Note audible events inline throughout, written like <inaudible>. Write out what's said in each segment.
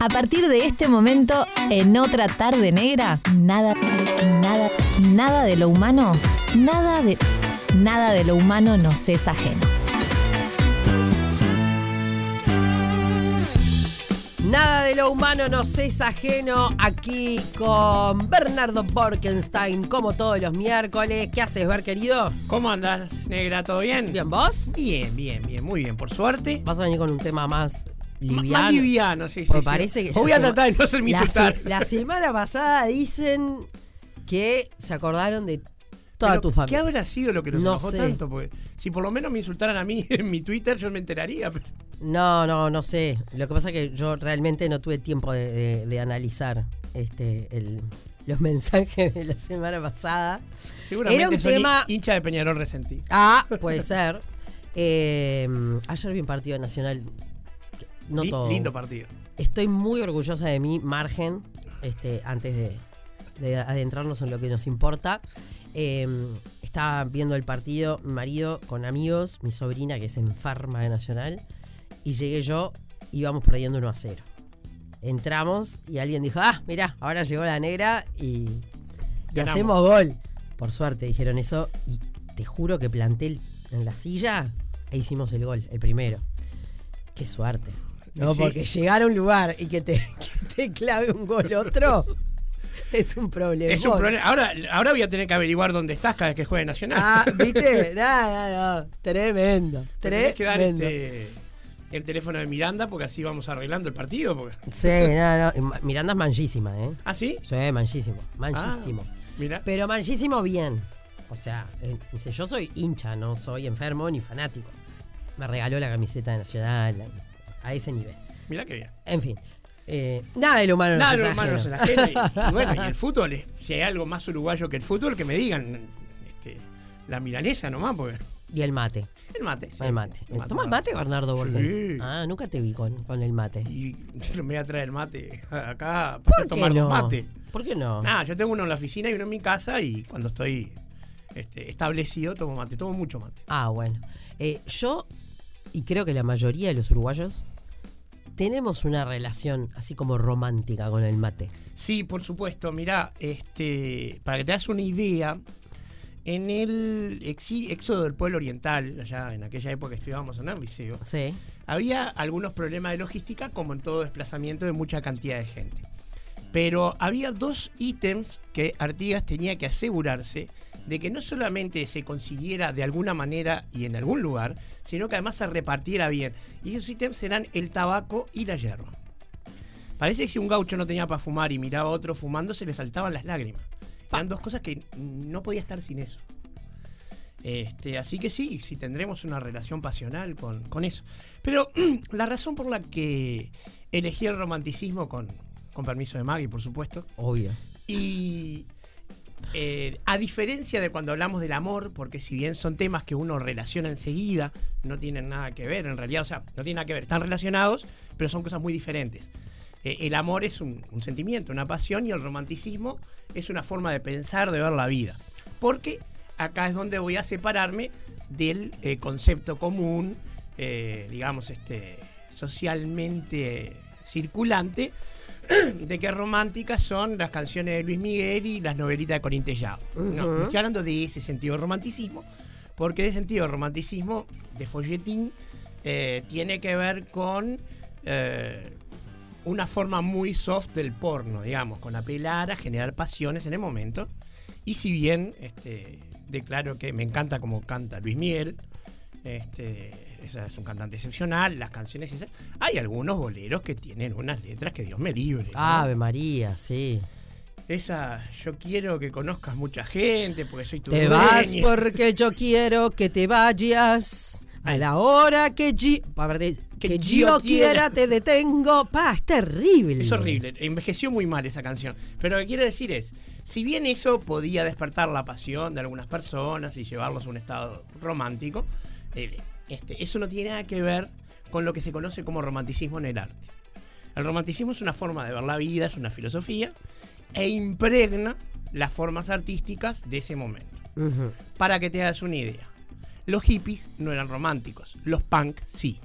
A partir de este momento, en otra tarde negra, nada, nada, nada de lo humano, nada de, nada de lo humano nos es ajeno. Nada de lo humano nos es ajeno aquí con Bernardo Borkenstein, como todos los miércoles. ¿Qué haces, Ver, querido? ¿Cómo andas, negra? ¿Todo bien? ¿Bien vos? Bien, bien, bien, muy bien, por suerte. Vas a venir con un tema más liviano. Más liviano, sí, sí. Porque sí. parece que voy la a tratar de no hacerme la, insultar. se- la semana pasada dicen que se acordaron de toda Pero, tu familia. ¿Qué habrá sido lo que nos No enojó sé. tanto? Porque si por lo menos me insultaran a mí <laughs> en mi Twitter, yo me enteraría. pero- No, no, no sé. Lo que pasa es que yo realmente no tuve tiempo de, de- de analizar este el- los <laughs> mensajes de la semana pasada. Seguramente Era un soy tema- hincha de Peñarol resentí. Ah, puede ser. <laughs> Eh, ayer vi un partido nacional. No Li- todo. Lindo partido. Estoy muy orgullosa de mi margen, este, antes de, de adentrarnos en lo que nos importa. Eh, estaba viendo el partido, mi marido con amigos, mi sobrina que es enferma de Nacional, y llegué yo, íbamos perdiendo 1 a 0. Entramos y alguien dijo, ah, mirá, ahora llegó la negra y, y hacemos gol. Por suerte dijeron eso y te juro que planté en la silla e hicimos el gol, el primero. Qué suerte. No, Sí. porque llegar a un lugar y que te, <laughs> que te clave un gol otro es un problema. Es un problema. Ahora, ahora voy a tener que averiguar dónde estás cada vez que juegue Nacional. Ah, <laughs> ¿viste? No, no, no. Tremendo. Tenés que dar Tremendo. este, el teléfono de Miranda porque así vamos arreglando el partido. Porque... Sí, no, no. Miranda es manchísima, ¿eh? ¿Ah, sí? Sí, manchísimo. Manchísimo. Mira. Pero manchísimo bien. O sea, eh, yo soy hincha, no soy enfermo ni fanático. Me regaló la camiseta de Nacional a ese nivel. Mira qué bien. En fin. eh, nada de lo humano Nada, nos lo es humano no se ajeno. la ajena. Y, y <laughs> bueno, y el fútbol, es- si hay algo más uruguayo que el fútbol, que me digan este, la milanesa nomás, porque Y el mate. el mate. sí. el mate. El mate, ¿Tomas mate, Bernardo Borges? Sí. Ah, nunca te vi con, con el mate. Y me voy a traer el mate acá ¿Por para tomar no? mate. ¿Por qué no? Nada, yo tengo uno en la oficina y uno en mi casa y cuando estoy este, establecido tomo mate, tomo mucho mate. Ah, bueno. Eh, yo, y creo que la mayoría de los uruguayos, tenemos una relación así como romántica con el mate. Sí, por supuesto. Mirá, este, para que te hagas una idea, en el éxodo del pueblo oriental, allá en aquella época que estudiábamos en el liceo, Sí. había algunos problemas de logística, como en todo desplazamiento de mucha cantidad de gente. Pero había dos ítems que Artigas tenía que asegurarse de que no solamente se consiguiera de alguna manera y en algún lugar, sino que además se repartiera bien. Y esos ítems eran el tabaco y la hierba. Parece que si un gaucho no tenía para fumar y miraba a otro fumando, se le saltaban las lágrimas. Eran dos cosas que no podía estar sin eso. Este, así que sí, sí tendremos una relación pasional con, con eso. Pero <clears throat> la razón por la que elegí el romanticismo, con, con permiso de Maggie, por supuesto, Obvio. y eh, a diferencia de cuando hablamos del amor, porque si bien son temas que uno relaciona enseguida, no tienen nada que ver en realidad, o sea, no tienen nada que ver, están relacionados, pero son cosas muy diferentes. Eh, el amor es un, sentimiento, una pasión, y el romanticismo es una forma de pensar, de ver la vida. Porque acá es donde voy a separarme del eh, concepto común, digamos, este, socialmente circulante, <clears throat> de que románticas son las canciones de Luis Miguel y las novelitas de Corín Tellado. No, Ujú. no estoy hablando de ese sentido de romanticismo, porque de sentido de romanticismo, de folletín, eh, tiene que ver con eh, una forma muy soft del porno, digamos, con apelar a generar pasiones en el momento. Y si bien este, declaro que me encanta como canta Luis Miguel, este, esa es un cantante excepcional, las canciones esas, hay algunos boleros que tienen unas letras que Dios me libre. ¿no? Ave María, sí. Esa, yo quiero que conozcas mucha gente porque soy tu Te vas porque yo quiero que te vayas. A la hora que, que, Que yo quiera. te detengo. Pa, es terrible. Es horrible, envejeció muy mal esa canción. Pero lo que quiero decir es, si bien eso podía despertar la pasión de algunas personas y llevarlos a un estado romántico, eh, este, eso no tiene nada que ver con lo que se conoce como romanticismo en el arte. El romanticismo es una forma de ver la vida, es una filosofía, e impregna las formas artísticas de ese momento. Para que te hagas una idea, los hippies no eran románticos, los punk sí.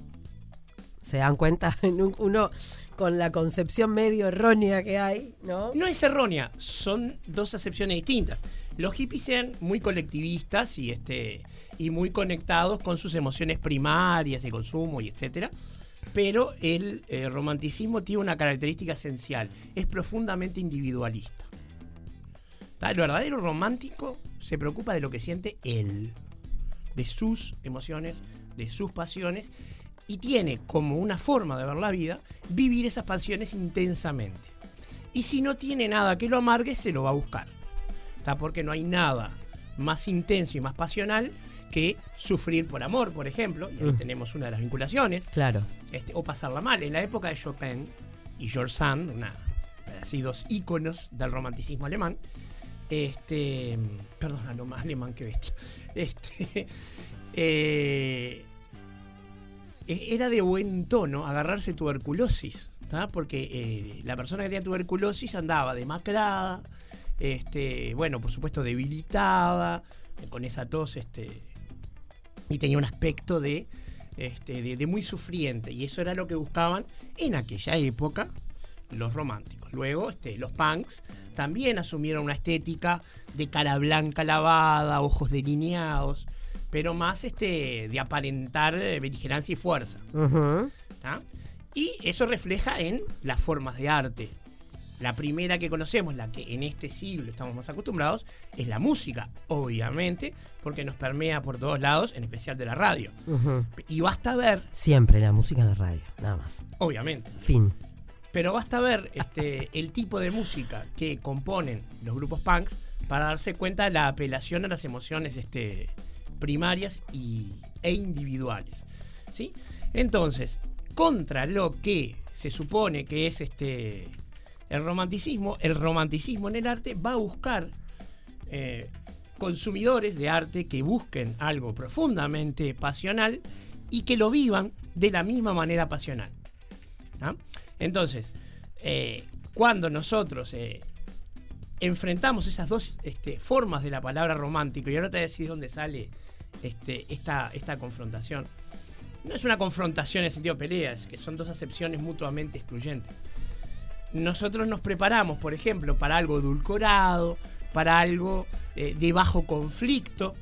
¿Se dan cuenta? <laughs> Uno con la concepción medio errónea que hay, ¿no? No es errónea, son dos acepciones distintas. Los hippies eran muy colectivistas y este y muy conectados con sus emociones primarias de consumo y etcétera. Pero el eh, romanticismo tiene una característica esencial, es profundamente individualista. El verdadero romántico se preocupa de lo que siente él, de sus emociones, de sus pasiones, y tiene como una forma de ver la vida vivir esas pasiones intensamente. Y si no tiene nada que lo amargue, se lo va a buscar. ¿Está? Porque no hay nada más intenso y más pasional que sufrir por amor, por ejemplo, y ahí Mm. tenemos una de las vinculaciones, Claro. este, o pasarla mal. En la época de Chopin y George Sand, una, así dos íconos del romanticismo alemán, este, perdón, no más alemán que bestia, este, <laughs> eh, e- era de buen tono agarrarse tuberculosis, ¿tá? porque eh, la persona que tenía tuberculosis andaba demacrada, este, bueno, por supuesto debilitada, con esa tos, este, y tenía un aspecto de, este, de, de muy sufriente, y eso era lo que buscaban en aquella época los románticos. Luego, este, los punks también asumieron una estética de cara blanca lavada, ojos delineados, pero más este, de aparentar eh, beligerancia y fuerza. ¿tá? Y eso refleja en las formas de arte. La primera que conocemos, la que en este siglo estamos más acostumbrados, es la música, obviamente, porque nos permea por todos lados, en especial de la radio. Y basta ver, Siempre la música de radio, nada más. obviamente, Fin. pero basta ver este, el tipo de música que componen los grupos punks para darse cuenta de la apelación a las emociones este, primarias y, e individuales. ¿sí? Entonces, contra lo que se supone que es este, el romanticismo, el romanticismo en el arte va a buscar eh, consumidores de arte que busquen algo profundamente pasional y que lo vivan de la misma manera pasional. Entonces, eh, cuando nosotros eh, enfrentamos esas dos este, formas de la palabra romántico, y ahora te voy a decir dónde sale este, esta, esta confrontación, no es una confrontación en el sentido de peleas, que son dos acepciones mutuamente excluyentes. Nosotros nos preparamos, por ejemplo, para algo edulcorado, para algo eh, de bajo conflicto.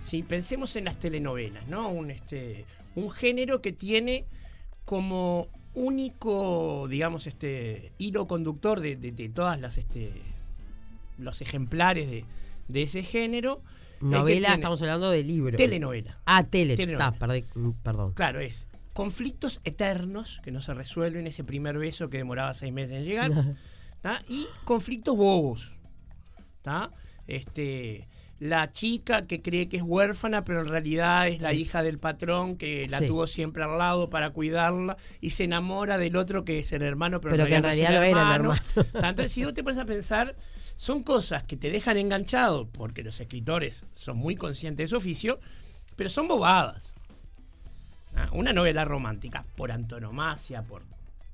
Si pensemos en las telenovelas, ¿no? Un, este, un género que tiene como único, digamos, este hilo conductor de, de- de todas las este, los ejemplares de, de ese género. que Novela, estamos hablando de libro. telenovela. Ah, tele. Telenovela. Ah, perdón. Claro, es conflictos eternos que no se resuelven, ese primer beso que demoraba seis meses en llegar, <laughs> ¿tá? y conflictos bobos. ¿tá? Este, la chica que cree que es huérfana, pero en realidad es la hija del patrón que la Sí. tuvo siempre al lado para cuidarla y se enamora del otro que es el hermano, pero, Pero que en realidad no era el hermano. <laughs> Tanto si vos te pones a pensar, son cosas que te dejan enganchado, porque los escritores son muy conscientes de su oficio, pero son bobadas. Ah, Una novela romántica, por antonomasia, por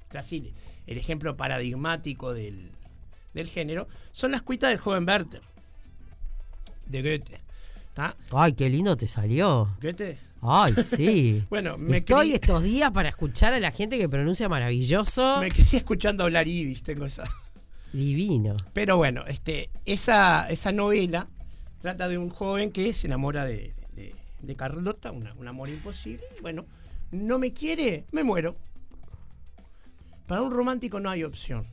casi el ejemplo paradigmático del, del género, son las cuitas del joven Werther, de Goethe. ¿Tá? Ay, qué lindo te salió. Goethe, Ay, sí. <laughs> Bueno, me Estoy estos días para escuchar a la gente que pronuncia maravilloso. me quedé escuchando hablar Yiddish, tengo esa. Divino. Pero bueno, este, esa, esa novela trata de un joven que se enamora de, de- Carlota, una- un amor imposible. Bueno, no me quiere, me muero. Para un romántico no hay opción.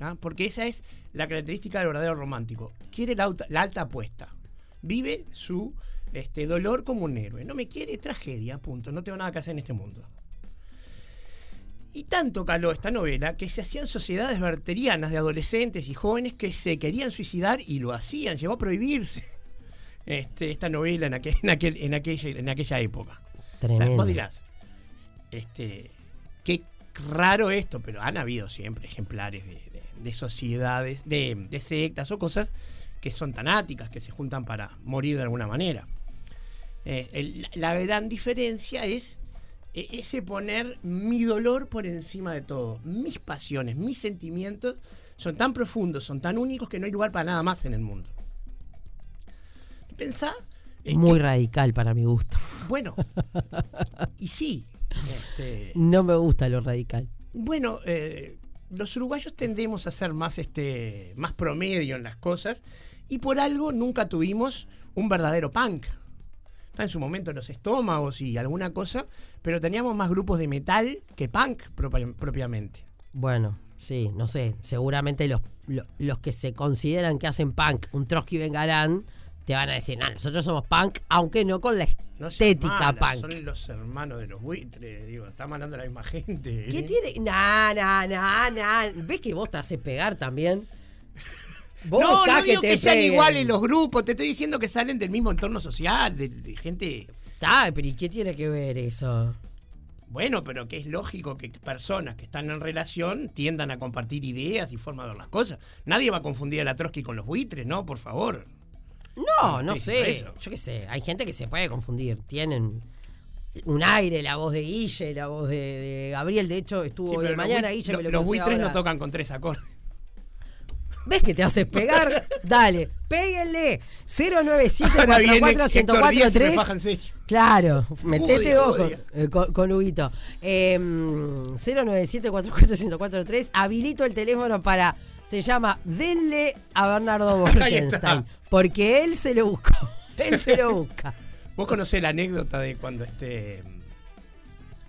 ¿ah? Porque esa es la característica del verdadero romántico. Quiere la, alta- la alta apuesta. Vive su este, dolor como un héroe. No me quiere, tragedia, punto. No tengo nada que hacer en este mundo. Y tanto caló esta novela que se hacían sociedades verterianas de adolescentes y jóvenes que se querían suicidar y lo hacían, llegó a prohibirse este, esta novela en, aquel- <laughs> en, aquel- en aquella, en aquella época. Tremendo. Vos dirás, este, qué raro esto, pero han habido siempre ejemplares de, de- de sociedades, de, de sectas o cosas que son tanáticas, que se juntan para morir de alguna manera. Eh, el- la gran diferencia es eh, ese poner mi dolor por encima de todo. Mis pasiones, mis sentimientos son tan profundos, son tan únicos que no hay lugar para nada más en el mundo. Pensá. Muy que- radical para mi gusto. bueno, y sí, Este, No me gusta lo radical. bueno, eh, los uruguayos tendemos a ser más, este, más promedio en las cosas y por algo nunca tuvimos un verdadero punk. Está en su momento en los estómagos y alguna cosa, pero teníamos más grupos de metal que punk propia- propiamente. Bueno, sí, no sé. Seguramente los, lo- los que se consideran que hacen punk, un Trotsky Vengarán, te van a decir, no, nosotros somos punk, aunque no con la No estética punk. Son los hermanos de los buitres, digo, hablando de la misma gente. ¿Qué ¿eh? tiene? Nah, nah, nah, nah. ¿Ves que vos te haces pegar también? <laughs> Vos No, no digo que, sean iguales los grupos, te estoy diciendo que salen del mismo entorno social, de, de gente... Ay, pero ¿y qué tiene que ver eso? Bueno, pero que es lógico que personas que están en relación tiendan a compartir ideas y formas de ver las cosas. Nadie va a confundir a la Trotsky con los buitres, ¿no? Por favor. No, no estoy diciendo sé. eso. Yo qué sé. Hay gente que se puede confundir. Tienen un aire, la voz de Guille, la voz de, de Gabriel. De hecho, estuvo Sí, hoy de mañana buit- Guille lo- me lo Los buitres no ahora. tocan con tres acordes. ¿Ves que te haces pegar? <laughs> Dale, péguenle. 097 Ahora viene 44 Héctor Díaz y me 1043 faja en serio. Claro, metete Odio, ojo odio. eh, con, con Huguito. Eh, 097-44-1043. Habilito el teléfono para. Se llama Denle a Bernardo. <laughs> Borkenstein. Porque él se lo buscó. <laughs> Él se lo busca. Vos conocés la anécdota de cuando este.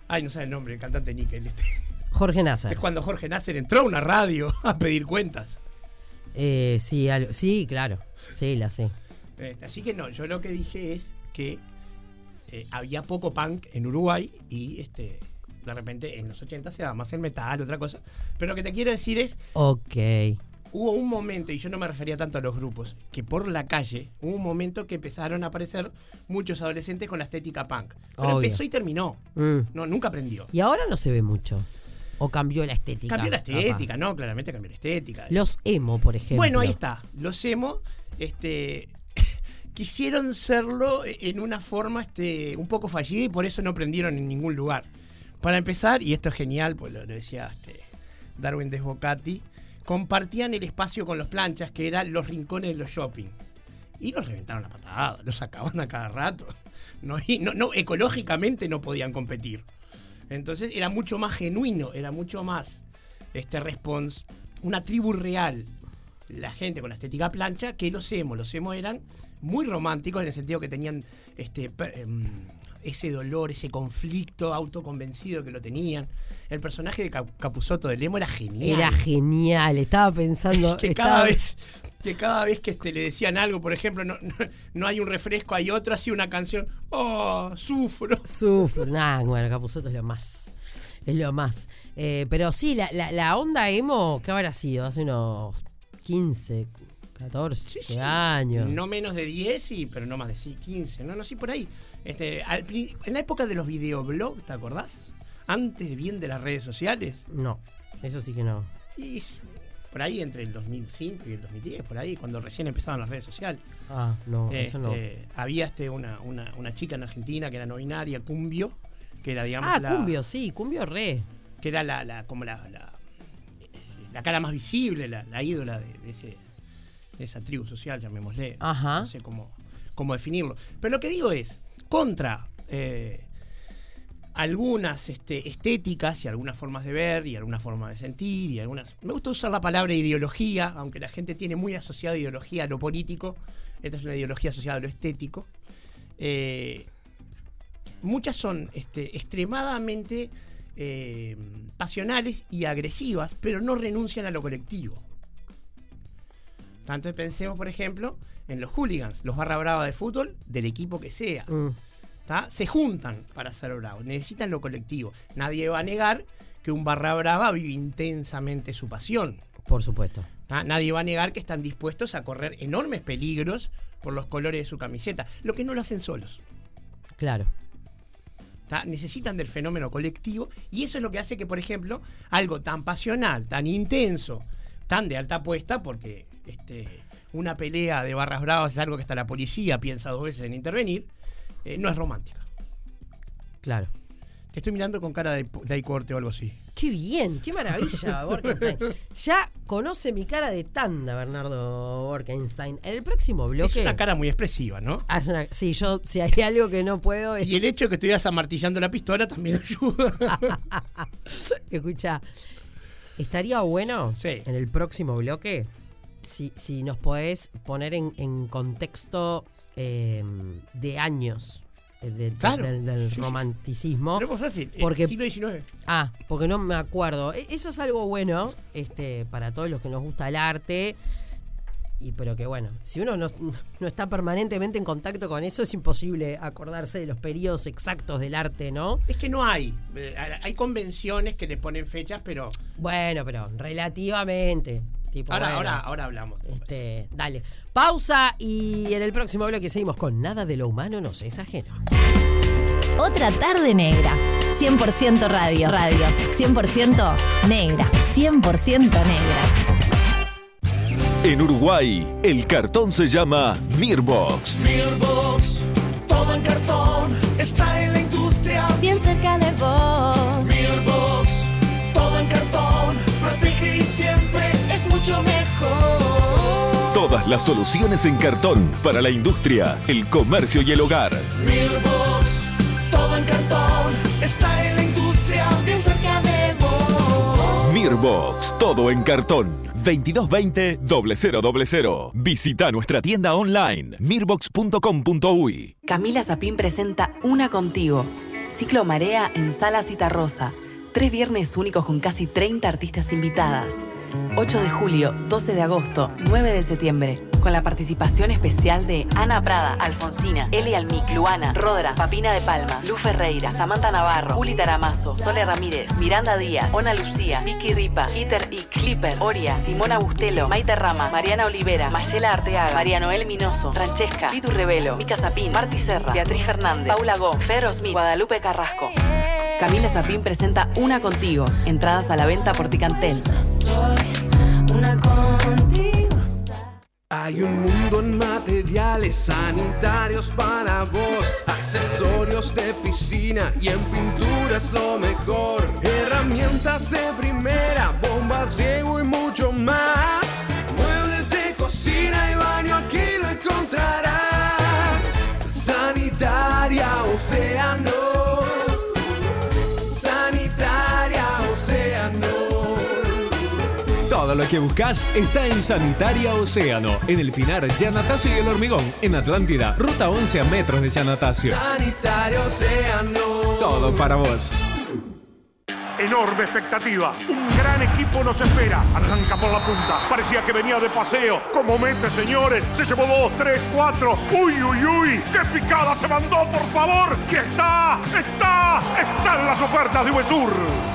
Ay, no sé el nombre, el cantante Nickel. Este. Jorge Es Nasser. cuando Jorge Nasser entró a una radio <laughs> a pedir cuentas. Eh, sí, algo- sí, claro. Sí, la sé. Este, así que no, yo lo que dije es que eh, había poco punk en Uruguay y este de repente en los 80 se daba más el metal, otra cosa. Pero lo que te quiero decir es, Ok. hubo un momento, y yo no me refería tanto a los grupos, que por la calle hubo un momento que empezaron a aparecer muchos adolescentes con la estética punk. Pero Obvio. empezó y terminó. Mm. No, nunca aprendió. Y ahora no se ve mucho. O cambió la estética. Cambió la capaz. estética, ¿no? Claramente cambió la estética. Los emo, por ejemplo. Bueno, ahí está. Los emo, este, <laughs> quisieron serlo en una forma, este, un poco fallida y por eso no prendieron en ningún lugar. Para empezar, y esto es genial, pues lo, decía este, Darwin Desbocati, compartían el espacio con los planchas, que eran los rincones de los shopping. Y los reventaron a patada, los sacaban a cada rato. <laughs> No, no, no, ecológicamente no podían competir. Entonces era mucho más genuino, era mucho más este response, una tribu real, la gente con la estética plancha, que los emo. Los emo eran muy románticos en el sentido que tenían este em, ese dolor, ese conflicto autoconvencido que lo tenían. El personaje de Cap- Capusotto del emo era genial. Era genial. Estaba pensando. <laughs> que estaba- cada vez que cada vez que este, le decían algo, por ejemplo, no, no, no hay un refresco, hay otro, así una canción, oh, sufro. <laughs> Sufro. Nah, bueno, Capuzoto es lo más. Es lo más. Eh, pero sí, la, la, la onda emo, ¿qué habrá sido? Hace unos 15, 14 años. No menos de 10, y, pero no más de sí, 15. No, no, sí, por ahí. Este, al en la época de los videoblogs, ¿te acordás? Antes bien de las redes sociales. No, eso sí que no. Y por ahí entre el 2005 y el 2010, por ahí, cuando recién empezaban las redes sociales. Ah, no, eso no. Este, Había este, una, una, una chica en Argentina que era no binaria, Cumbio, que era, digamos, Ah, la, Cumbio, sí, Cumbio re. que era la, la- como la, la, la cara más visible, la, la ídola de, de ese, de esa tribu social, llamémosle. Ajá. No sé cómo, cómo definirlo. Pero lo que digo es, contra eh, algunas este, estéticas y algunas formas de ver y algunas formas de sentir y algunas... Me gusta usar la palabra ideología, aunque la gente tiene muy asociada ideología a lo político. Esta es una ideología asociada a lo estético. Eh, muchas son este, extremadamente eh, pasionales y agresivas, pero no renuncian a lo colectivo. Tanto pensemos, por ejemplo, en los hooligans, los barra brava de fútbol, del equipo que sea. Mm. Se juntan para ser bravos, necesitan lo colectivo. Nadie va a negar que un barra brava vive intensamente su pasión. por supuesto. ¿tá? Nadie va a negar que están dispuestos a correr enormes peligros por los colores de su camiseta, lo que no lo hacen solos. Claro. ¿tá? Necesitan del fenómeno colectivo y eso es lo que hace que, por ejemplo, algo tan pasional, tan intenso, tan de alta apuesta, porque este, una pelea de barras bravas es algo que hasta la policía piensa dos veces en intervenir, eh, no es romántica. Claro. Te estoy mirando con cara de, de ahí corte o algo así. Qué bien, qué maravilla, <laughs> Borkenstein. Ya conoce mi cara de tanda, Bernardo Borkenstein. En el próximo bloque. Es una cara muy expresiva, ¿no? Ah, es una- sí, yo, si hay algo que no puedo es. Y el hecho de que estuvieras amartillando la pistola también ayuda. <laughs> Escucha, estaría bueno Sí. en el próximo bloque si, si nos podés poner en, en contexto eh, de años eh, de- Claro. del, del romanticismo. Pero fácil. eh, Porque- siglo XIX. Ah, porque no me acuerdo. E- Eso es algo bueno este, para todos los que nos gusta el arte. Y pero que bueno, si uno no, no está permanentemente en contacto con eso, es imposible acordarse de los periodos exactos del arte, ¿no? Es que no hay. Eh, Hay convenciones que le ponen fechas, pero. Bueno, pero relativamente. Tipo, Ahora, bueno, ahora, ahora hablamos. Este, dale. Pausa y en el próximo bloque seguimos con Nada de lo humano nos es ajeno. Otra tarde negra. 100% radio. Radio. 100% negra. 100% negra. En Uruguay, el cartón se llama Mirbox. Mirbox, todo en cartón, está en Todas las soluciones en cartón para la industria, el comercio y el hogar. Mirbox, todo en cartón, está en la industria. Bien cerca de vos. Mirbox, todo en cartón. 2220-0000. Visita nuestra tienda online, mirbox.com.uy. Camila Zapín presenta Una Contigo. Ciclo Marea en Sala Citarrosa. Tres viernes únicos con casi 30 artistas invitadas. 8 de julio, 12 de agosto, 9 de septiembre. Con la participación especial de Ana Prada, Alfonsina, Eli Almic, Luana, Rodra, Papina de Palma, Lu Ferreira, Samantha Navarro, Juli Taramazo, Sole Ramírez, Miranda Díaz, Ona Lucía, Vicky Ripa, Iter y Clipper, Oria, Simona Bustelo, Maite Rama, Mariana Olivera, Mayela Arteaga, María Noel Minoso, Francesca, Pitu Revelo, Mica Zapín, Marti Serra, Beatriz Fernández, Paula Gó, Fer Osmi, Guadalupe Carrasco. Camila Zapín presenta Una Contigo. Entradas a la venta por Ticantel. Una contigo. Hay un mundo en materiales sanitarios para vos, accesorios de piscina y en pinturas lo mejor. Herramientas de primera, bombas riego que buscas está en Sanitaria Océano, en el Pinar, Yanatacio y el Hormigón, en Atlántida, ruta 11 a metros de Yanatacio. Sanitario Océano. Todo para vos. Enorme expectativa. Un gran equipo nos espera. Arranca por la punta. Parecía que venía de paseo. Como mete, señores. Se llevó dos, tres, cuatro. Uy, uy, uy. ¡Qué picada se mandó, por favor! ¡Que está! ¡Está! ¡Están las ofertas de Uvesur!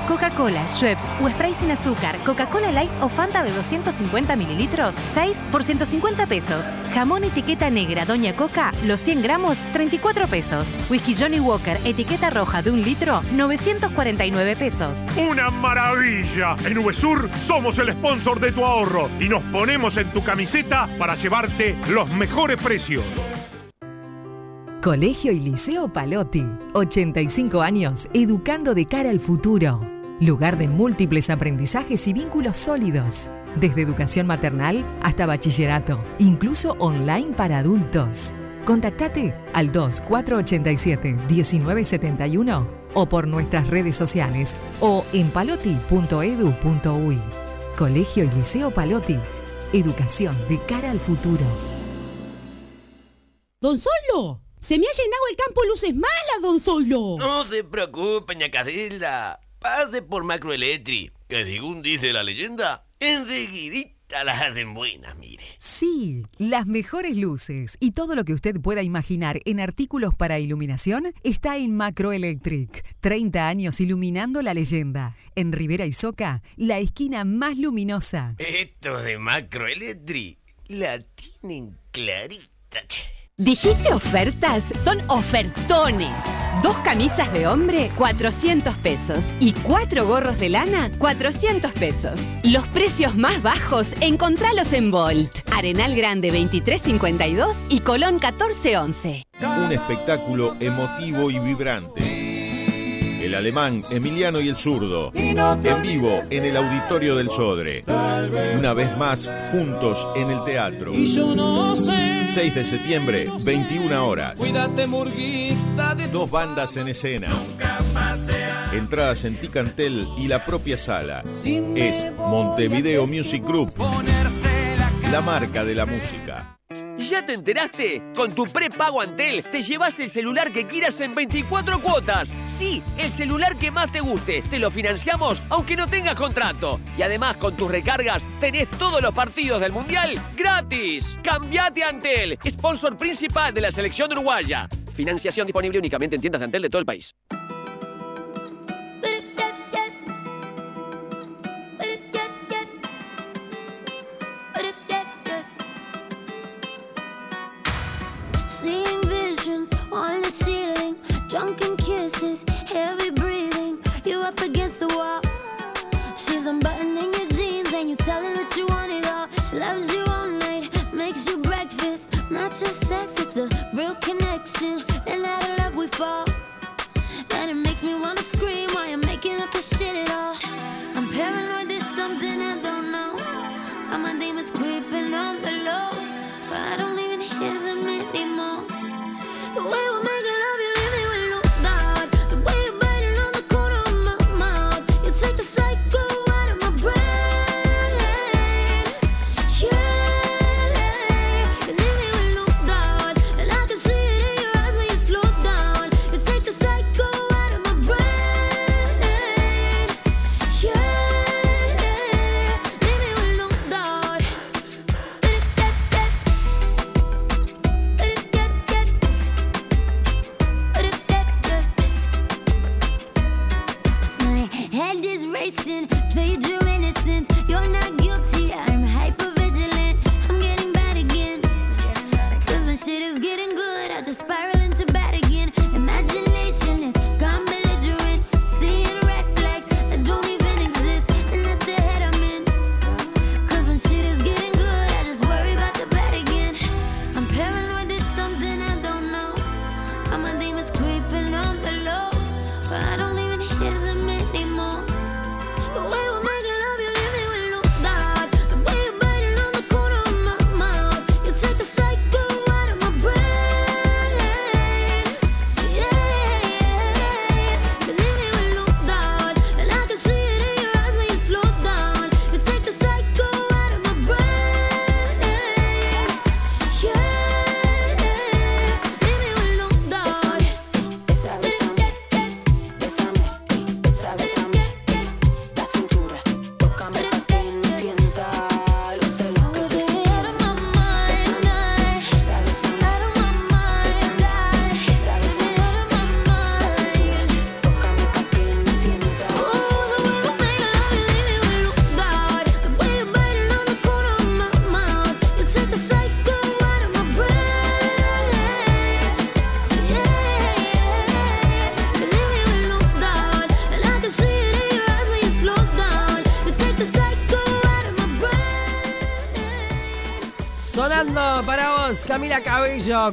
Coca-Cola, Schweppes o spray sin azúcar, Coca-Cola Light o Fanta de 250 mililitros, 6 por 150 pesos. Jamón etiqueta negra Doña Coca, los 100 gramos, 34 pesos. Whisky Johnny Walker, etiqueta roja de un litro, 949 pesos. ¡Una maravilla! En Uvesur somos el sponsor de tu ahorro y nos ponemos en tu camiseta para llevarte los mejores precios. Colegio y Liceo Palotti. 85 años educando de cara al futuro. Lugar de múltiples aprendizajes y vínculos sólidos. Desde educación maternal hasta bachillerato, incluso online para adultos. Contactate al 2487-1971 o por nuestras redes sociales o en paloti.edu.uy. Colegio y Liceo Palotti. Educación de cara al futuro. Don Solo, se me ha llenado el campo de luces malas, Don Solo. No se preocupe, ña Casilda. Pase por Macroelectric, que según dice la leyenda, enseguidita las hacen buenas, mire. Sí, las mejores luces y todo lo que usted pueda imaginar en artículos para iluminación está en Macroelectric. 30 años iluminando la leyenda. En Rivera y Soca, la esquina más luminosa. Estos de Macroelectric la tienen clarita, che. ¿Dijiste ofertas? Son ofertones. Dos camisas de hombre, 400 pesos. Y cuatro gorros de lana, 400 pesos. Los precios más bajos, encontralos en Volt. Arenal Grande 2352 y Colón 1411. Un espectáculo emotivo y vibrante. El alemán, Emiliano y el zurdo. En vivo en el auditorio del Sodre. Una vez más, juntos en el teatro. Y yo no sé. 6 de septiembre, 21 horas. Dos bandas en escena. Entradas en Ticantel y la propia sala. Es Montevideo Music Group. La marca de la música. ¿Ya te enteraste? Con tu prepago Antel te llevas el celular que quieras en 24 cuotas. Sí, el celular que más te guste. Te lo financiamos aunque no tengas contrato. Y además con tus recargas tenés todos los partidos del Mundial gratis. Cambiate Antel, sponsor principal de la selección uruguaya. Financiación disponible únicamente en tiendas de Antel de todo el país. Loves you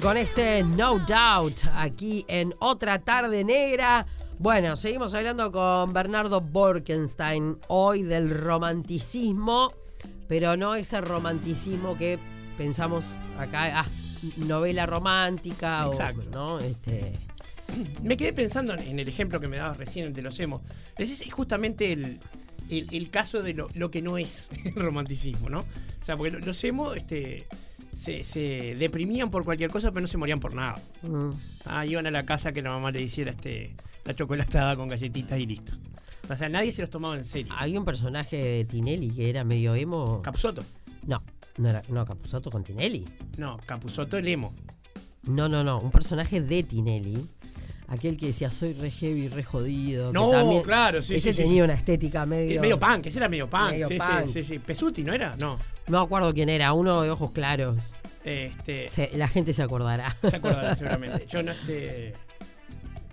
Con este No Doubt, aquí en Otra Tarde Negra. Bueno, seguimos hablando con Bernardo Borkenstein, hoy del romanticismo, pero no ese romanticismo que pensamos acá, ah, novela romántica Exacto. o, ¿no? Este, Me quedé pensando en el ejemplo que me dabas recién de los emos. Ese es justamente el, el- el caso de lo, lo que no es el <laughs> romanticismo, ¿no? O sea, porque lo- los emos este, se, se deprimían por cualquier cosa, pero no se morían por nada. mm, Ah, iban a la casa que la mamá le hiciera este, la chocolatada con galletitas y listo. O sea, nadie se los tomaba en serio. Había un personaje de Tinelli que era medio emo. ¿Capusotto? No, no era, no, Capusotto con Tinelli. No, Capusotto el emo. No, no, no. Un personaje de Tinelli. Aquel que decía soy re heavy, re jodido. que No, también- claro, sí, Ese sí, tenía sí. una estética medio. Medio punk, ese era medio punk. Medio sí, punk. sí, sí, sí. Pesuti, ¿no era? No. No me acuerdo quién era, uno de ojos claros. Este, Se- la gente se acordará. se acordará <laughs> seguramente. Yo no este.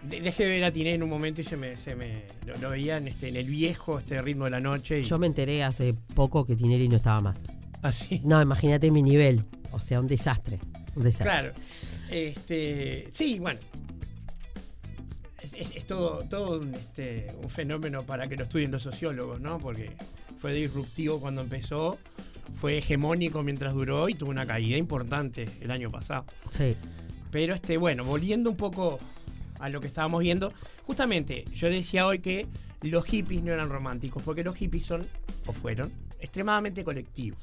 de- dejé de ver a Tiné en un momento y se me, se me lo, lo veía en, este, en el viejo este ritmo de la noche. Y, Yo me enteré hace poco que Tinelli no estaba más. ¿Ah, sí? No, imagínate mi nivel. O sea, un desastre. Un desastre. Claro. Este, sí, bueno. Es- es, es todo, todo un, este, un fenómeno para que lo estudien los sociólogos, ¿no? Porque fue disruptivo cuando empezó, fue hegemónico mientras duró y tuvo una caída importante el año pasado. Sí. Pero este, bueno, volviendo un poco a lo que estábamos viendo, justamente yo decía hoy que los hippies no eran románticos, porque los hippies son, o fueron, extremadamente colectivos.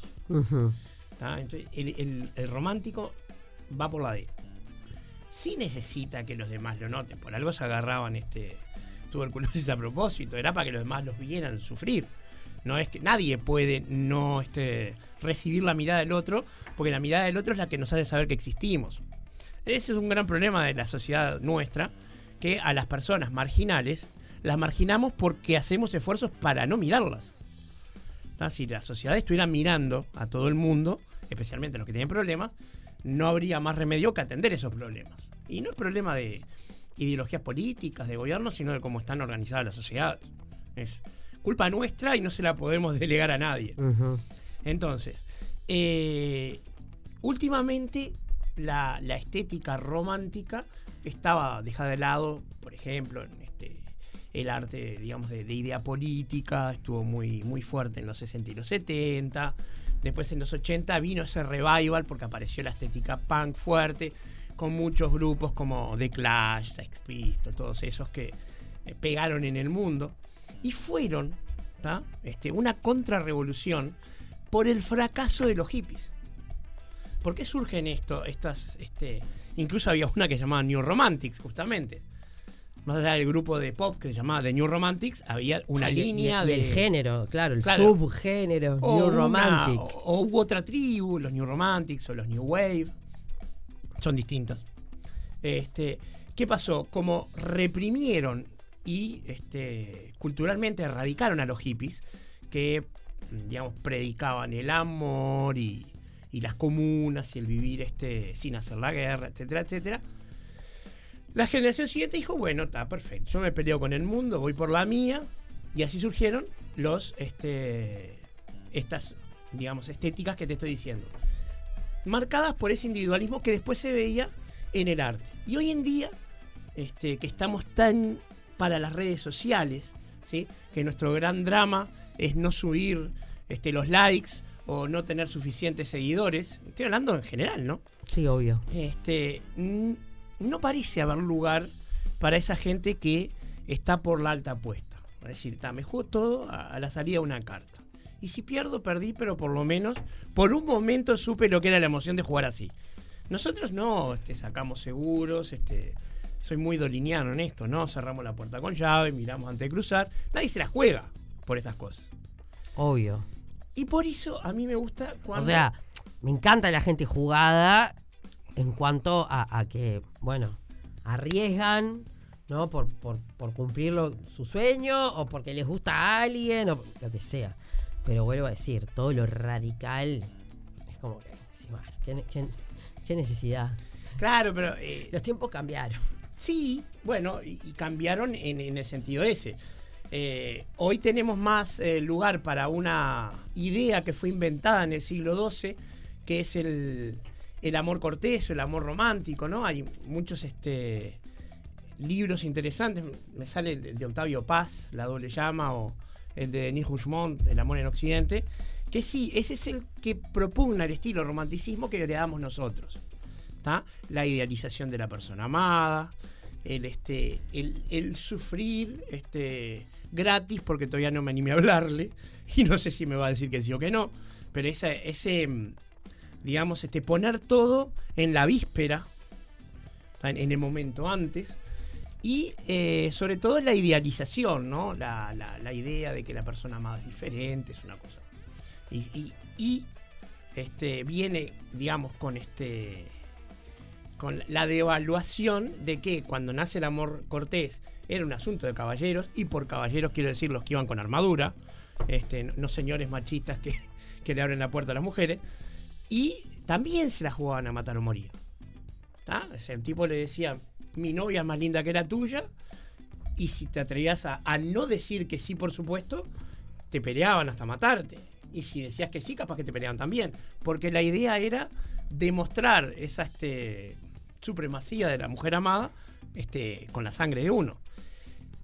Entonces, el, el- el romántico va por la él. Sí necesita que los demás lo noten, por algo se agarraban este tuberculosis a propósito, era para que los demás los vieran sufrir. No es que nadie puede no este, recibir la mirada del otro, porque la mirada del otro es la que nos hace saber que existimos. Ese es un gran problema de la sociedad nuestra, que a las personas marginales las marginamos porque hacemos esfuerzos para no mirarlas. ¿tá? Si la sociedad estuviera mirando a todo el mundo, especialmente a los que tienen problemas, no habría más remedio que atender esos problemas. Y no es problema de ideologías políticas, de gobierno, sino de cómo están organizadas las sociedades. Es culpa nuestra y no se la podemos delegar a nadie. Entonces, eh, últimamente la, la estética romántica estaba dejada de lado, por ejemplo, en este, el arte, digamos, de, de idea política, estuvo muy, muy fuerte en los 60 y los 70. Después en los 80 vino ese revival porque apareció la estética punk fuerte, con muchos grupos como The Clash, Sex Pistols, todos esos que eh, pegaron en el mundo. Y fueron ¿tá? este, una contrarrevolución por el fracaso de los hippies. ¿Por qué surgen esto? Estas, este, incluso había una que se llamaba New Romantics, justamente. Más allá del grupo de pop que se llamaba The New Romantics, había una Ah, y- línea y de. el género, claro, el Claro. subgénero, O New una- Romantic. o, o hubo otra tribu, los New Romantics o los New Wave. Son distintas. Este, ¿Qué pasó? Como reprimieron y este, culturalmente erradicaron a los hippies que, digamos, predicaban el amor y, y las comunas y el vivir este, sin hacer la guerra, etcétera, etcétera. La generación siguiente dijo, bueno, está perfecto, yo me peleo con el mundo, voy por la mía, y así surgieron los, este, estas, digamos, estéticas que te estoy diciendo. Marcadas por ese individualismo que después se veía en el arte. Y hoy en día, este, que estamos tan para las redes sociales, ¿sí? que nuestro gran drama es no subir este, los likes o no tener suficientes seguidores. Estoy hablando en general, ¿no? Sí, obvio. Este, no parece haber lugar para esa gente que está por la alta apuesta. Es decir, ta, me juego todo a, a la salida de una carta. Y si pierdo, perdí, pero por lo menos, por un momento supe lo que era la emoción de jugar así. Nosotros no este, sacamos seguros, este, soy muy doliniano en esto, ¿no? Cerramos la puerta con llave, miramos antes de cruzar. Nadie se la juega por estas cosas. Obvio. Y por eso a mí me gusta cuando... O sea, me encanta la gente jugada en cuanto a, a que, bueno, arriesgan, ¿no? Por, por, por cumplir lo- su sueño o porque les gusta a alguien o lo que sea. Pero vuelvo a decir, todo lo radical es como que, sí, bueno, ¿qué, qué- qué necesidad? Claro, pero... eh, Los tiempos cambiaron. Sí, bueno, y, cambiaron en, el sentido ese. Eh, hoy tenemos más eh, lugar para una idea que fue inventada en el siglo XII, que es el, el amor cortés el amor romántico, ¿no? Hay muchos este, libros interesantes. Me sale el de, de Octavio Paz, La doble llama, o el de Denis Rougemont, El amor en Occidente, que sí, ese es el que propugna el estilo romanticismo que heredamos nosotros. La idealización de la persona amada, el, este, el, sufrir este, gratis porque todavía no me animé a hablarle <laughs> y no sé si me va a decir que sí o que no, pero esa, ese, digamos, este, poner todo en la víspera, en, el momento antes, y eh, sobre todo la idealización, ¿no? La, la- la idea de que la persona amada es diferente, es una cosa. Y, y- y, este, viene, digamos, con este con la devaluación de que cuando nace el amor cortés era un asunto de caballeros, y por caballeros quiero decir los que iban con armadura, este, no- señores machistas que, <laughs> que le abren la puerta a las mujeres, y también se la jugaban a matar o morir. ¿tá? El tipo le decía, mi novia es más linda que la tuya, y si te atrevías a, a no decir que sí, por supuesto, te peleaban hasta matarte. Y si decías que sí, capaz que te peleaban también. Porque la idea era demostrar esa este, supremacía de la mujer amada este, con la sangre de uno.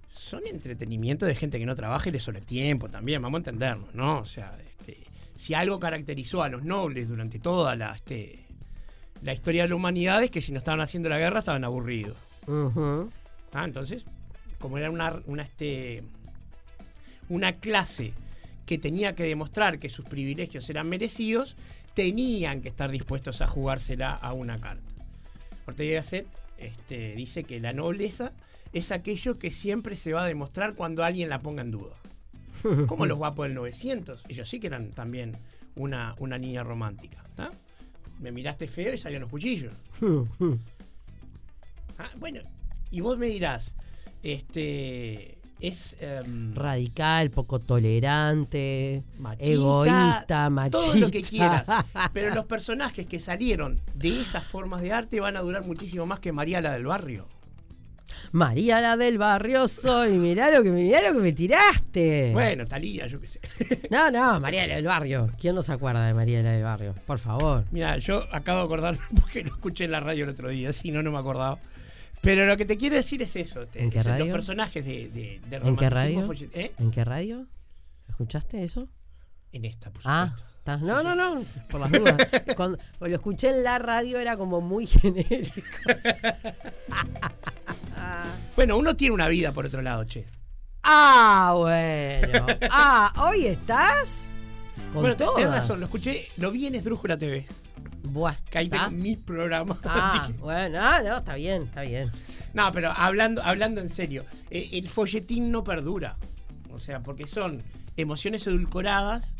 son entretenimiento de gente que no trabaja y le sobre tiempo también, vamos a entendernos, ¿no? O sea, este, si algo caracterizó a los nobles durante toda la, este, la historia de la humanidad es que si no estaban haciendo la guerra estaban aburridos. Ah, Entonces, como era una, una, este, una clase que tenía que demostrar que sus privilegios eran merecidos, tenían que estar dispuestos a jugársela a una carta. Ortega y Gasset este, dice que la nobleza es aquello que siempre se va a demostrar cuando alguien la ponga en duda. <laughs> Como los guapos del 900. Ellos sí que eran también una, una niña romántica. ¿tá? Me miraste feo y salían los cuchillos. <laughs> Ah, bueno, y vos me dirás, este es em, Radical, poco tolerante, machista, egoísta, machista. todo lo que quieras. <laughs> Pero los personajes que salieron de esas formas de arte van a durar muchísimo más que María la del barrio. María la del barrio soy, mirá lo que, mirá lo que me tiraste. Bueno, Talía, yo qué sé. <laughs> No, no, María la del barrio. ¿Quién no se acuerda de María la del barrio? Por favor. Mira, yo acabo de acordarme <laughs> porque lo escuché en la radio el otro día, si no, no me acordaba. Pero lo que te quiero decir es eso. te- ¿En qué es radio? Los personajes de, de, de ¿En qué radio? ¿eh? ¿En qué radio? ¿Escuchaste eso? En esta, por Ah, supuesto. está. no, no, no, por las dudas. <laughs> Cuando lo escuché en la radio era como muy <laughs> genérico. <laughs> Bueno, uno tiene una vida por otro lado, che. Ah, bueno. Ah, ¿hoy estás? Con bueno, te- tenés todas. razón, lo escuché, lo vi en Esdrújula TV. Buah, Que ahí ¿está? tengo mi programa. Ah, <laughs> bueno, ah, no, está bien, está bien. No, pero hablando, hablando en serio, eh, el folletín no perdura. O sea, porque son emociones edulcoradas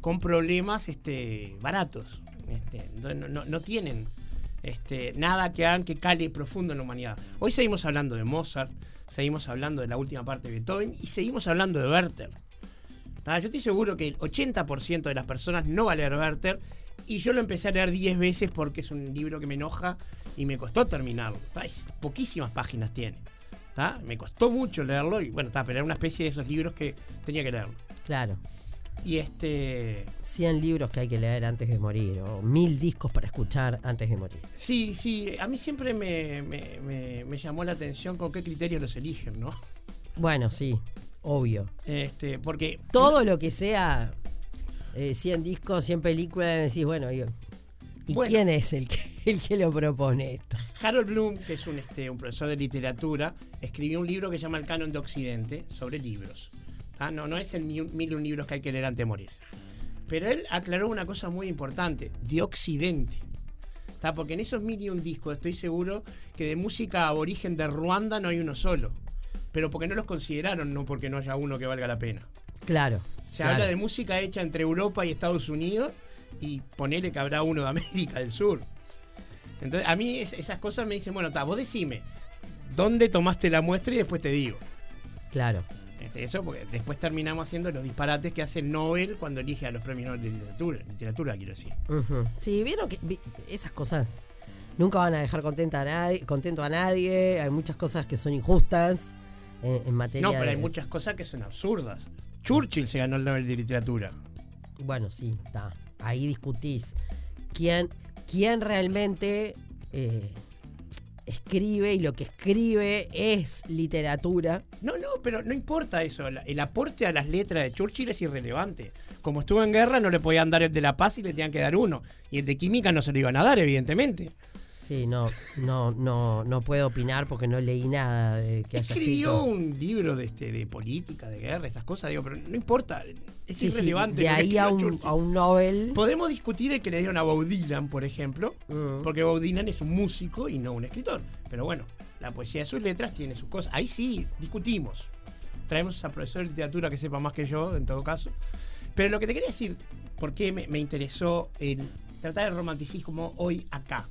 con problemas este, baratos. Este, no, no- no tienen este, nada que hagan que cale profundo en la humanidad. Hoy seguimos hablando de Mozart, seguimos hablando de la última parte de Beethoven y seguimos hablando de Werther. ¿Tá? Yo estoy seguro que el 80% de las personas no va a leer Werther y yo lo empecé a leer 10 veces porque es un libro que me enoja y me costó terminarlo. Es- poquísimas páginas tiene. ¿tá? Me costó mucho leerlo y bueno, está, pero era una especie de esos libros que tenía que leerlo. Claro. Y este. 100 libros que hay que leer antes de morir, o mil discos para escuchar antes de morir. Sí, sí, a mí siempre me, me- me- me llamó la atención con qué criterios los eligen, ¿no? Bueno, sí, obvio. Este, porque. Todo lo que sea eh, 100 discos, 100 películas, decís, bueno, ¿y, y Bueno. quién es el que, <laughs> el que lo propone esto? Harold Bloom, que es un, este, un profesor de literatura, escribió un libro que se llama El Canon de Occidente sobre libros. ¿tá? No, no es el mil, mil un libros que hay que leer antes de morirse. Pero él aclaró una cosa muy importante, de Occidente. ¿tá? Porque en esos mil y un discos estoy seguro que de música aborigen de Ruanda no hay uno solo. Pero porque no los consideraron, no porque no haya uno que valga la pena. Claro. Se claro. habla de música hecha entre Europa y Estados Unidos y ponele que habrá uno de América del Sur. Entonces, a mí es- esas cosas me dicen, bueno, ta, vos decime, ¿dónde tomaste la muestra? Y después te digo. Claro. Este, eso porque después terminamos haciendo los disparates que hace el Nobel cuando elige a los premios Nobel de literatura, literatura quiero decir. Ujú. Sí, vieron que vi- esas cosas nunca van a dejar contenta a nadie, contento a nadie. Hay muchas cosas que son injustas en, en materia No, pero de- hay muchas cosas que son absurdas. Churchill se ganó el Nobel de literatura. Bueno, sí, está. Ahí discutís quién, quién realmente eh, escribe y lo que escribe es literatura. No, no, pero no importa eso. El aporte a las letras de Churchill es irrelevante. Como estuvo en guerra, no le podían dar el de la paz y le tenían que dar uno. Y el de química no se lo iban a dar, evidentemente. Sí, no, no, no, no puedo opinar porque no leí nada de que haya Escribió un libro de, este, de política, de guerra, esas cosas, digo, pero no importa. Es Sí, sí, irrelevante. de ahí a un, a un Nobel. Podemos discutir el que le dieron a Bob Dylan, por ejemplo, Mm. porque Bob Dylan es un músico y no un escritor. Pero bueno, la poesía de sus letras tiene sus cosas. Ahí sí, discutimos. Traemos a profesor de literatura que sepa más que yo, en todo caso. Pero lo que te quería decir, ¿por qué me, me interesó el tratar el romanticismo hoy acá?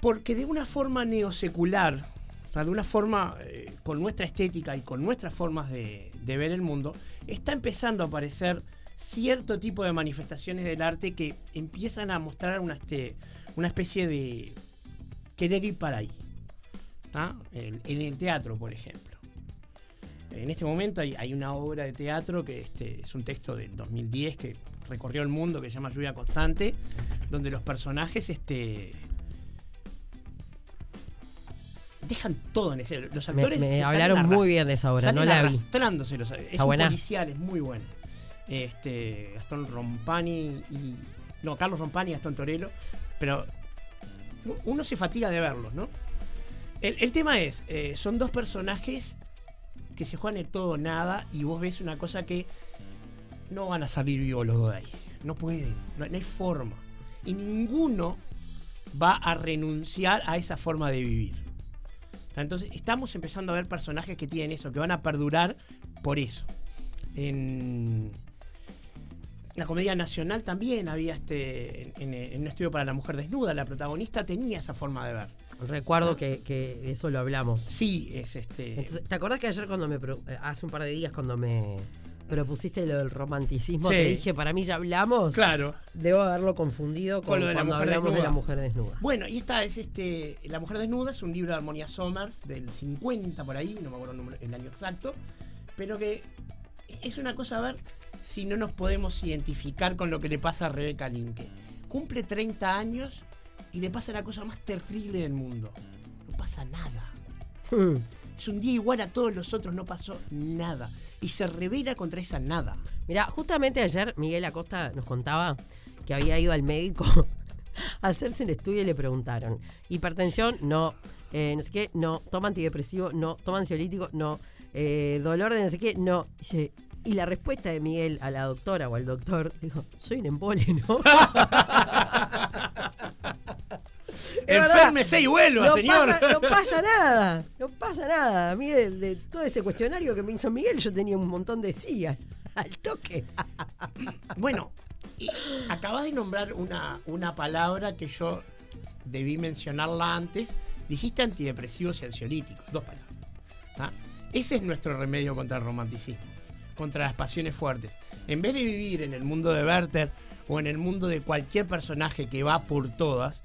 Porque de una forma neosecular, o sea, de una forma eh, con nuestra estética y con nuestras formas de, ver el mundo, está empezando a aparecer cierto tipo de manifestaciones del arte que empiezan a mostrar una, este, una especie de querer ir para ahí. en el teatro, por ejemplo. En este momento hay, hay una obra de teatro que este, es un texto del 2010 que recorrió el mundo que se llama Lluvia Constante, donde los personajes este, dejan todo en escena. Los Me- actores me se hablaron muy bien de esa obra, salen no la vi. arrastrándose los- Es ¿Está un buena? policial, es muy bueno. Este, Gastón Rompani y. No, Carlos Rompani y Gastón Torello. Pero uno se fatiga de verlos, ¿no? El, el tema es, eh, son dos personajes que se juegan de todo o nada y vos ves una cosa que no van a salir vivos los dos de ahí. No pueden, no, no hay forma. Y ninguno va a renunciar a esa forma de vivir. Entonces, estamos empezando a ver personajes que tienen eso, que van a perdurar por eso. En la comedia nacional también había este. En, en un estudio para la mujer desnuda, la protagonista tenía esa forma de ver. Recuerdo que, que eso lo hablamos. Sí, es este. Entonces, ¿Te acordás que ayer cuando me eh, hace un par de días cuando me propusiste lo del romanticismo, Sí. te dije, para mí ya hablamos? Claro. Debo haberlo confundido con, Con lo de la cuando mujer hablamos de la mujer desnuda. Bueno, y esta es este. La mujer desnuda es un libro de Armonía Somers del 50 por ahí, no me acuerdo el, año exacto. Pero que es una cosa a ver si no nos podemos identificar con lo que le pasa a Rebeca Linke. Cumple 30 años y le pasa la cosa más terrible del mundo. No pasa nada. Es un día igual a todos los otros, no pasó nada. Y se revela contra esa nada. Mira, justamente ayer Miguel Acosta nos contaba que había ido al médico <laughs> a hacerse el estudio y le preguntaron, hipertensión, no, eh, no sé qué, no, toma antidepresivo, no, toma ansiolítico, no, eh, dolor de no sé qué, no. Dice, y la respuesta de Miguel a la doctora o al doctor dijo, soy un embole, ¿no? <laughs> Enférmese y vuelva, no señor. Pasa, no <laughs> pasa nada, no pasa nada. A mí de, de todo ese cuestionario que me hizo Miguel yo tenía un montón de sí al, <laughs> al toque. Bueno, y acabas de nombrar una, una palabra que yo debí mencionarla antes. Dijiste antidepresivos y ansiolíticos, dos palabras. ¿tá? Ese es nuestro remedio contra el romanticismo, contra las pasiones fuertes. En vez de vivir en el mundo de Werther o en el mundo de cualquier personaje que va por todas,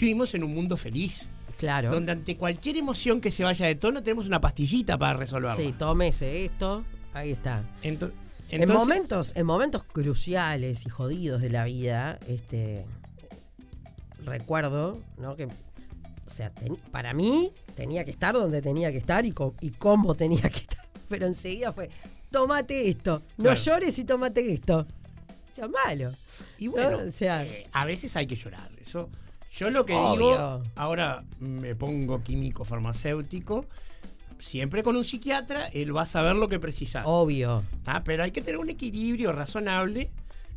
vivimos en un mundo feliz. Claro. Donde ante cualquier emoción que se vaya de tono tenemos una pastillita para resolverla. Sí, tómese esto, ahí está. Ento- en entonces- momentos, en momentos cruciales y jodidos de la vida, este recuerdo, ¿no? Que, o sea, ten- para mí tenía que estar donde tenía que estar y, co- y cómo tenía que estar. <laughs> Pero enseguida fue, tómate esto, no Claro. llores y tómate esto. Ya malo. Y bueno, ¿no? O sea, eh, a veces hay que llorar. Eso, yo lo que Obvio. digo, ahora me pongo químico farmacéutico, siempre con un psiquiatra, él va a saber lo que precisas. Obvio. Pero hay que tener un equilibrio razonable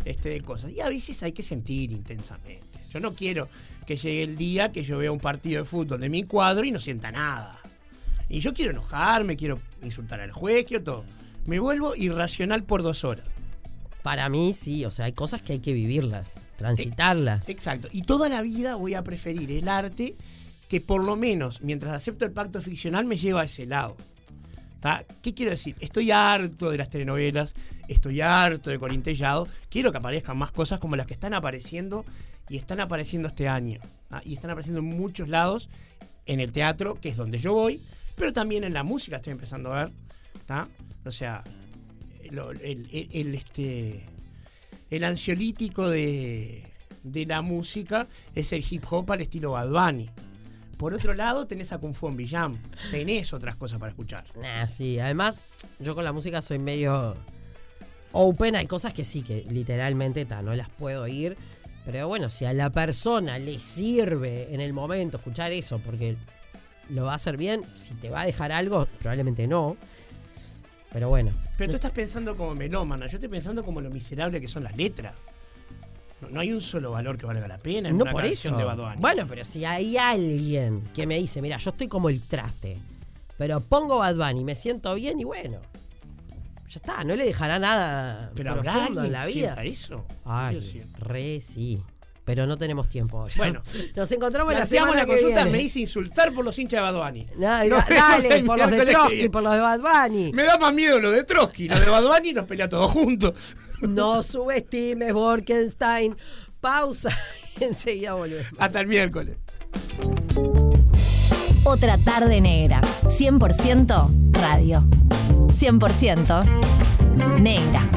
este, de cosas. Y a veces hay que sentir intensamente. Yo no quiero que llegue el día que yo vea un partido de fútbol de mi cuadro y no sienta nada. Y yo quiero enojarme, quiero insultar al juez, quiero todo. Me vuelvo irracional por dos horas. Para mí sí, o sea, hay cosas que hay que vivirlas, transitarlas. Exacto. Y toda la vida voy a preferir el arte que por lo menos, mientras acepto el pacto ficcional, me lleva a ese lado. ¿Tá? ¿Qué quiero decir? Estoy harto de las telenovelas, estoy harto de Corintellado, quiero que aparezcan más cosas como las que están apareciendo y están apareciendo este año. ¿tá? Y están apareciendo en muchos lados, en el teatro, que es donde yo voy, pero también en la música estoy empezando a ver. ¿tá? O sea, el, este, el ansiolítico de, de la música es el hip hop al estilo Bad Bunny. Por otro lado, tenés a Kung Fu en Villam. Tenés otras cosas para escuchar. Sí, además, yo con la música soy medio open. Hay cosas que sí, que literalmente ta, no las puedo ir. Pero bueno, si a la persona le sirve en el momento escuchar eso, porque lo va a hacer bien, si te va a dejar algo, probablemente no. Pero bueno. Pero tú estás pensando como melómana, yo estoy pensando como lo miserable que son las letras. No, no hay un solo valor que valga la pena en No una por canción eso. de. Bueno, pero si hay alguien que me dice, mira, yo estoy como el traste, pero pongo Bad Bunny, me siento bien y bueno. Ya está, no le dejará nada Pero profundo en la vida. sienta eso. Ay, Yo siento. re sí. Pero no tenemos tiempo. Ya. Bueno, <laughs> nos encontramos la semana la que consulta, viene. me hice insultar por los hinchas de Bad Bunny. <laughs> Dale, el por los de Trotsky, por los de Bad Bunny. Me da más miedo lo de Trotsky, lo de Bad Bunny nos pelea todos juntos. <laughs> No subestimes Borkenstein. Pausa. Enseguida volvemos. Hasta el miércoles. Otra tarde negra. 100% radio. 100% negra.